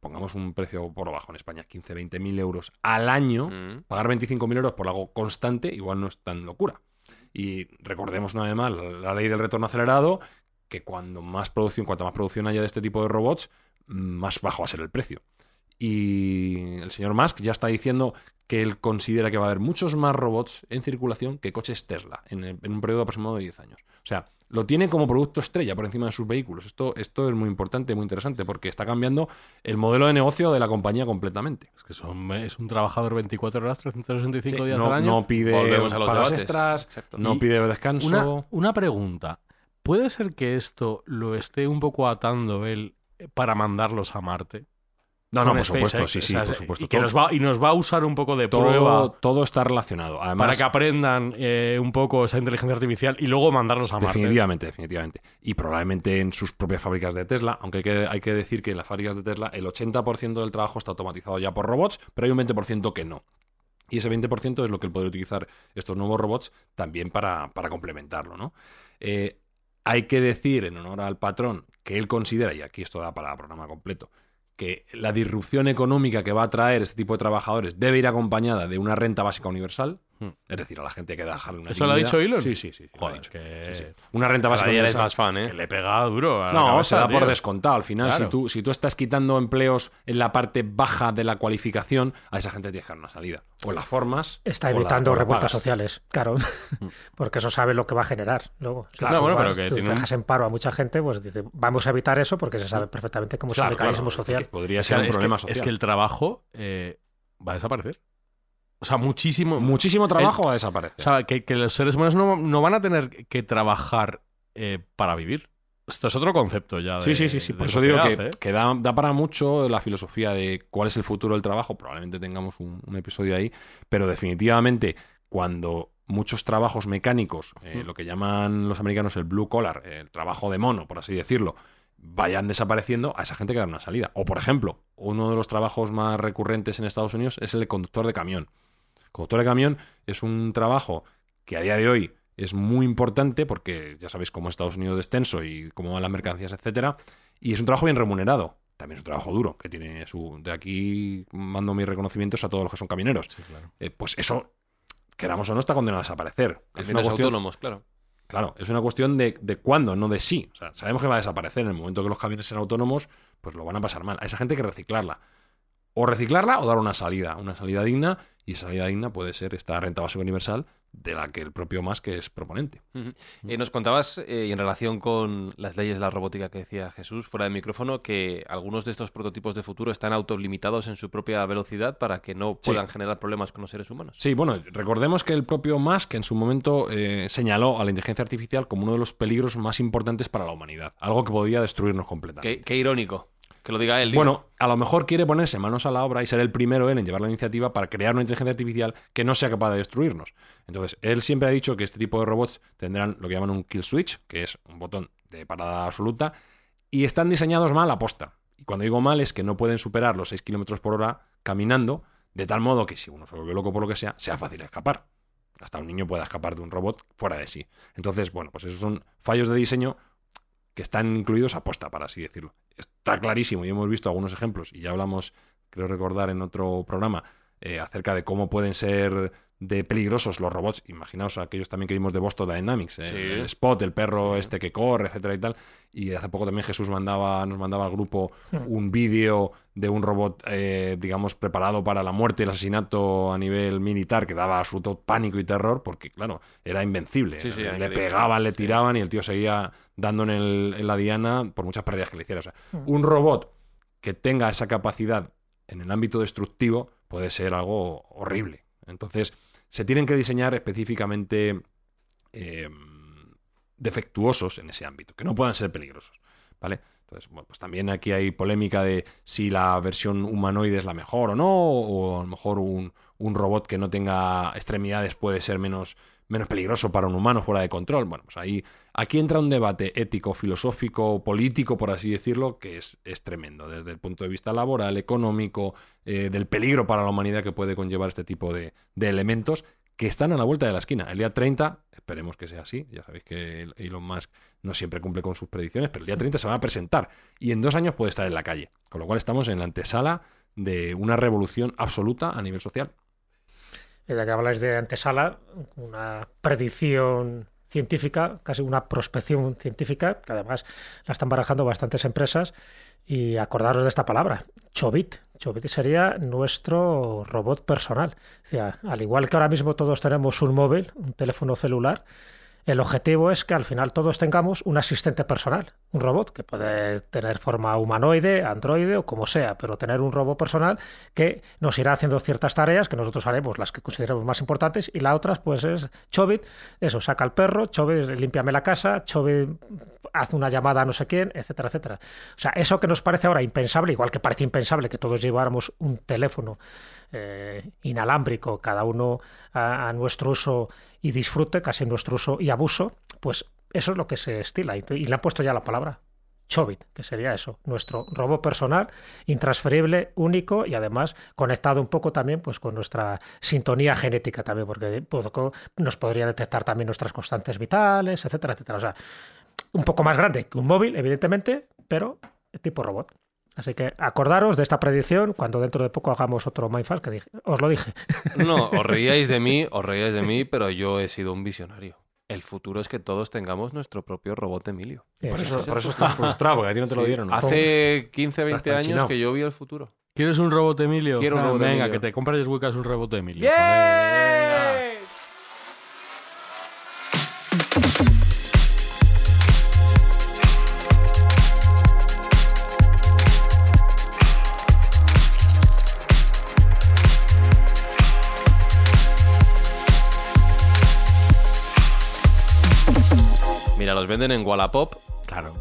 pongamos un precio por lo bajo en España, 15, 20 mil euros al año, Mm. pagar 25 mil euros por algo constante igual no es tan locura. Y recordemos una vez más la, la ley del retorno acelerado, que cuando más producción, cuanto más producción haya de este tipo de robots, más bajo va a ser el precio. Y el señor Musk ya está diciendo que él considera que va a haber muchos más robots en circulación que coches Tesla en, el- en un periodo aproximado de 10 años. O sea, lo tiene como producto estrella por encima de sus vehículos. Esto, esto es muy importante, muy interesante, porque está cambiando el modelo de negocio de la compañía completamente. Es que son, es un trabajador 24 horas, 365 Sí, días no, al año. no pide pagas extras, Exacto. no Y pide descanso. Una, una pregunta. ¿Puede ser que esto lo esté un poco atando él para mandarlos a Marte? no, no, por supuesto, sí, sí, o sea, por supuesto. Y, que todo, nos va, y nos va a usar un poco de todo- prueba todo está relacionado. Además, para que aprendan eh, un poco esa inteligencia artificial y luego mandarlos a Marte. Definitivamente, definitivamente. Y probablemente en sus propias fábricas de Tesla, aunque hay que, hay que decir que en las fábricas de Tesla el 80% del trabajo está automatizado ya por robots, pero hay un 20% que no. Y ese 20% es lo que él podría utilizar estos nuevos robots también para, para complementarlo, ¿no? Eh, hay que decir, en honor al patrón, que él considera, y aquí esto da para programa completo, que la disrupción económica que va a traer este tipo de trabajadores debe ir acompañada de una renta básica universal. Es decir, a la gente que dejarle una ¿Eso lo ha dicho Elon? Sí, sí, sí. Joder, dicho. que- Sí, sí. Una renta básica universal. más fan, ¿eh? Que le pega duro. a la No, cabeza, se da por descontado. Al final, Claro. si, tú, si tú estás quitando empleos en la parte baja de la cualificación, a esa gente tienes que dar una salida. O las formas. Está evitando revueltas sociales, claro. [LAUGHS] Porque eso sabe lo que va a generar luego. Si Claro, tú bueno, vas- pero que tú tiene dejas en paro a mucha gente, pues dice, vamos a evitar eso porque se sabe perfectamente cómo es el mecanismo claro, es social. que podría Es ser que- un es que- problema es social. que el trabajo eh, va a desaparecer. O sea, muchísimo. Muchísimo trabajo va a desaparecer. O sea, que, que los seres humanos no, no van a tener que trabajar eh, para vivir. Esto es otro concepto ya. De, sí, sí, sí, sí. Por eso digo que, ¿eh? que da, da para mucho la filosofía de cuál es el futuro del trabajo. Probablemente tengamos un, un episodio ahí. Pero definitivamente, cuando muchos trabajos mecánicos, eh, lo que llaman los americanos el blue collar, el trabajo de mono, por así decirlo, vayan desapareciendo, a esa gente que da una salida. O, por ejemplo, uno de los trabajos más recurrentes en Estados Unidos es el de conductor de camión. Conductor de camión es un trabajo que a día de hoy es muy importante porque ya sabéis cómo Estados Unidos es extenso y cómo van las mercancías, etcétera, y es un trabajo bien remunerado. También es un trabajo duro, que tiene su. De aquí mando mis reconocimientos a todos los que son camioneros. Eh, pues eso, queramos o no, está condenado a desaparecer. Es una cuestión, autónomos, claro. Claro, es una cuestión de, de cuándo, no de sí. O sea, sabemos que va a desaparecer. En el momento que los camiones sean autónomos, pues lo van a pasar mal. A esa gente hay que reciclarla. O reciclarla o dar una salida, una salida digna. Y esa salida digna puede ser esta renta básica universal de la que el propio Musk es proponente. Eh, nos contabas, eh, y en relación con las leyes de la robótica que decía Jesús, fuera de micrófono, que algunos de estos prototipos de futuro están autolimitados en su propia velocidad para que no Sí. puedan generar problemas con los seres humanos. Sí, bueno, recordemos que el propio Musk en su momento eh, señaló a la inteligencia artificial como uno de los peligros más importantes para la humanidad. Algo que podía destruirnos completamente. Qué, qué irónico que lo diga él. Bueno, a lo mejor quiere ponerse manos a la obra y ser el primero él en llevar la iniciativa para crear una inteligencia artificial que no sea capaz de destruirnos. Entonces, él siempre ha dicho que este tipo de robots tendrán lo que llaman un kill switch, que es un botón de parada absoluta, y están diseñados mal a posta. Y cuando digo mal es que no pueden superar los 6 kilómetros por hora caminando, de tal modo que si uno se vuelve loco por lo que sea, sea fácil escapar. Hasta un niño pueda escapar de un robot fuera de sí. Entonces, bueno, pues esos son fallos de diseño que están incluidos a posta, para así decirlo. Está clarísimo y hemos visto algunos ejemplos y ya hablamos, creo recordar en otro programa, eh, acerca de cómo pueden ser de peligrosos los robots. Imaginaos aquellos también que vimos de Boston Dynamics, eh, Sí. el Spot, el perro este que corre, etcétera y tal. Y hace poco también Jesús mandaba, nos mandaba al grupo un vídeo de un robot, eh, digamos, preparado para la muerte y el asesinato a nivel militar que daba absoluto pánico y terror porque, claro, era invencible. Sí, sí, le increíble. pegaban, le tiraban y el tío seguía dando en, el- en la diana por muchas pérdidas que le hiciera. O sea, un robot que tenga esa capacidad en el ámbito destructivo puede ser algo horrible. Entonces, se tienen que diseñar específicamente eh, defectuosos en ese ámbito, que no puedan ser peligrosos. ¿Vale? Entonces, bueno, pues también aquí hay polémica de si la versión humanoide es la mejor o no, o a lo mejor un, un robot que no tenga extremidades puede ser menos, menos peligroso para un humano fuera de control. Bueno, pues ahí aquí entra un debate ético, filosófico, político, por así decirlo, que es, es tremendo desde el punto de vista laboral, económico, eh, del peligro para la humanidad que puede conllevar este tipo de, de elementos que están a la vuelta de la esquina. El día 30, esperemos que sea así, ya sabéis que Elon Musk no siempre cumple con sus predicciones, pero el día 30 se va a presentar y en dos años puede estar en la calle. Con lo cual estamos en la antesala de una revolución absoluta a nivel social. Ya que habláis de antesala, una predicción científica, casi una prospección científica, que además la están barajando bastantes empresas. Y acordaros de esta palabra, Chobit. Chobit sería nuestro robot personal. O sea, al igual que ahora mismo todos tenemos un móvil, un teléfono celular, el objetivo es que al final todos tengamos un asistente personal, un robot que puede tener forma humanoide, androide o como sea, pero tener un robot personal que nos irá haciendo ciertas tareas que nosotros haremos las que consideremos más importantes y las otras pues es Chobit, eso, saca al perro, Chobit, límpiame la casa, Chobit, haz una llamada a no sé quién, etcétera, etcétera. O sea, eso que nos parece ahora impensable, igual que parece impensable que todos lleváramos un teléfono eh, inalámbrico, cada uno a, a nuestro uso y disfrute, casi nuestro uso y abuso, pues eso es lo que se estila. Y, le han puesto ya la palabra. Chobit, que sería eso, nuestro robot personal, intransferible, único y además conectado un poco también pues con nuestra sintonía genética también, porque nos podría detectar también nuestras constantes vitales, etcétera, etcétera. O sea, un poco más grande que un móvil, evidentemente, pero tipo robot. Así que acordaros de esta predicción cuando dentro de poco hagamos otro Mindfast que dije, os lo dije. [LAUGHS] No, os reíais de mí, [LAUGHS] os reíais de mí, pero yo he sido un visionario. El futuro es que todos tengamos nuestro propio robot Emilio. Por Eso eso, es por eso estás frustrado, porque a ti no te lo dieron. ¿no? Hace 15, 20 tan años que yo vi el futuro. ¿Quieres un robot Emilio? Quiero un Fran? robot Venga, Emilio. que te compres ubicas un robot Emilio. Mira, los venden en Wallapop. Claro.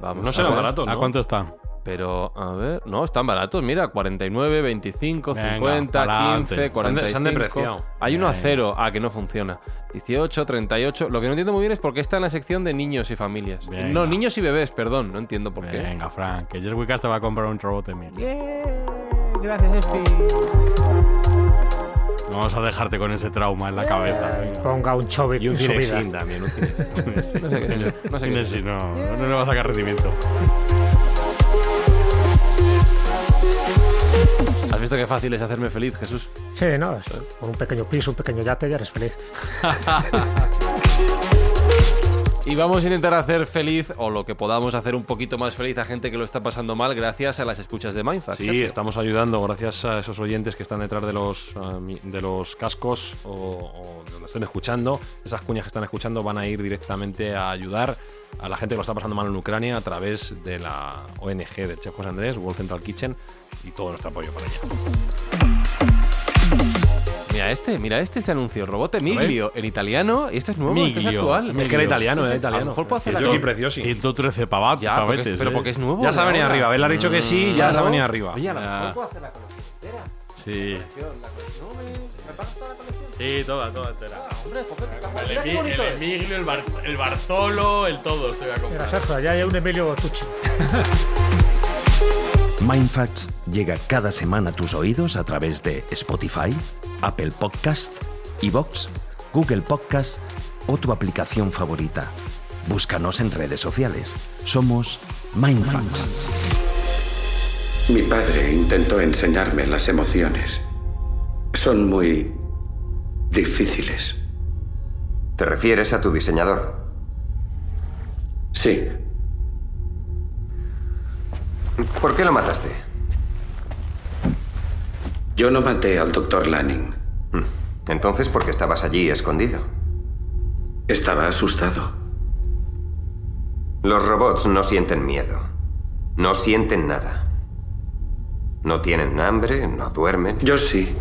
Vamos No será barato, ¿no? ¿A cuánto está? Pero, a ver, no, están baratos, mira, 49, 25, Venga, 50, pa'lante. 15, Se han de- 45. se han depreciado. Hay uno a cero, ah, que no funciona. 18, 38. Lo que no entiendo muy bien es por qué está en la sección de niños y familias. Venga. No, niños y bebés, perdón, no entiendo por qué. Venga, Frank, que Jerry te va a comprar un robot Emilio. Gracias, Espi. Vamos a dejarte con ese trauma en la cabeza. venga. Ponga un chobit Y un. Cinesin también, un Cinesin. [LAUGHS] No sé qué es eso, no sé qué eso. no, no le va a sacar rendimiento. ¿Has visto qué fácil es hacerme feliz, Jesús? Sí, no, con un pequeño piso, un pequeño yate ya eres feliz. [LAUGHS] Y vamos a intentar hacer feliz, o lo que podamos hacer un poquito más feliz a gente que lo está pasando mal, gracias a las escuchas de Mindfuck. Sí, Sergio. estamos ayudando gracias a esos oyentes que están detrás de los, ah, de los cascos o, o de donde estén escuchando. Esas cuñas que están escuchando van a ir directamente a ayudar a la gente que lo está pasando mal en Ucrania a través de la ONG de Chef José Andrés, World Central Kitchen y todo nuestro apoyo para ella. Mira este, mira este, este anuncio. Robot Miglio, en italiano. Y este es nuevo, este es Miglio, actual. Miglio. Es que era italiano, era A lo italiano. mejor puedo hacer El la preciosi. 113 pavadas, Ya, porque es- pero porque es nuevo. Ya se ha venido ahora. arriba. Él ha dicho que sí, ya se ha venido arriba. Oye, a lo mejor puedo hacer la colección entera. Sí. La colección, ¿no me- me pasas toda la colección? Sí, toda, toda entera. Ah, hombre, pues, está- El, mira qué Emi- el. Emilio, el, Bar- el Bartolo, el todo, estoy a Mira, comprar. Sergio, ya hay un Emilio Tucci. [LAUGHS] Mindfacts llega cada semana a tus oídos a través de Spotify, Apple Podcast, Evox, Google Podcast o tu aplicación favorita. Búscanos en redes sociales. Somos Mindfacts. Mi padre intentó enseñarme las emociones. Son muy difíciles. ¿Te refieres a tu diseñador? Sí, ¿Por qué lo mataste? Yo no maté al doctor Lanning. Entonces, ¿por qué estabas allí escondido? Estaba asustado. Los robots no sienten miedo. No sienten nada. No tienen hambre, no duermen. Yo sí.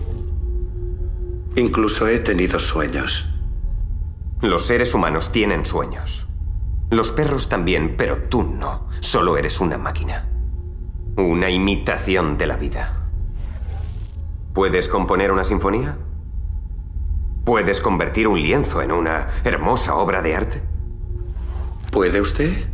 Incluso he tenido sueños. Los seres humanos tienen sueños. Los perros también, pero tú no. Solo eres una máquina. Una imitación de la vida. ¿Puedes componer una sinfonía? ¿Puedes convertir un lienzo en una hermosa obra de arte? ¿Puede usted?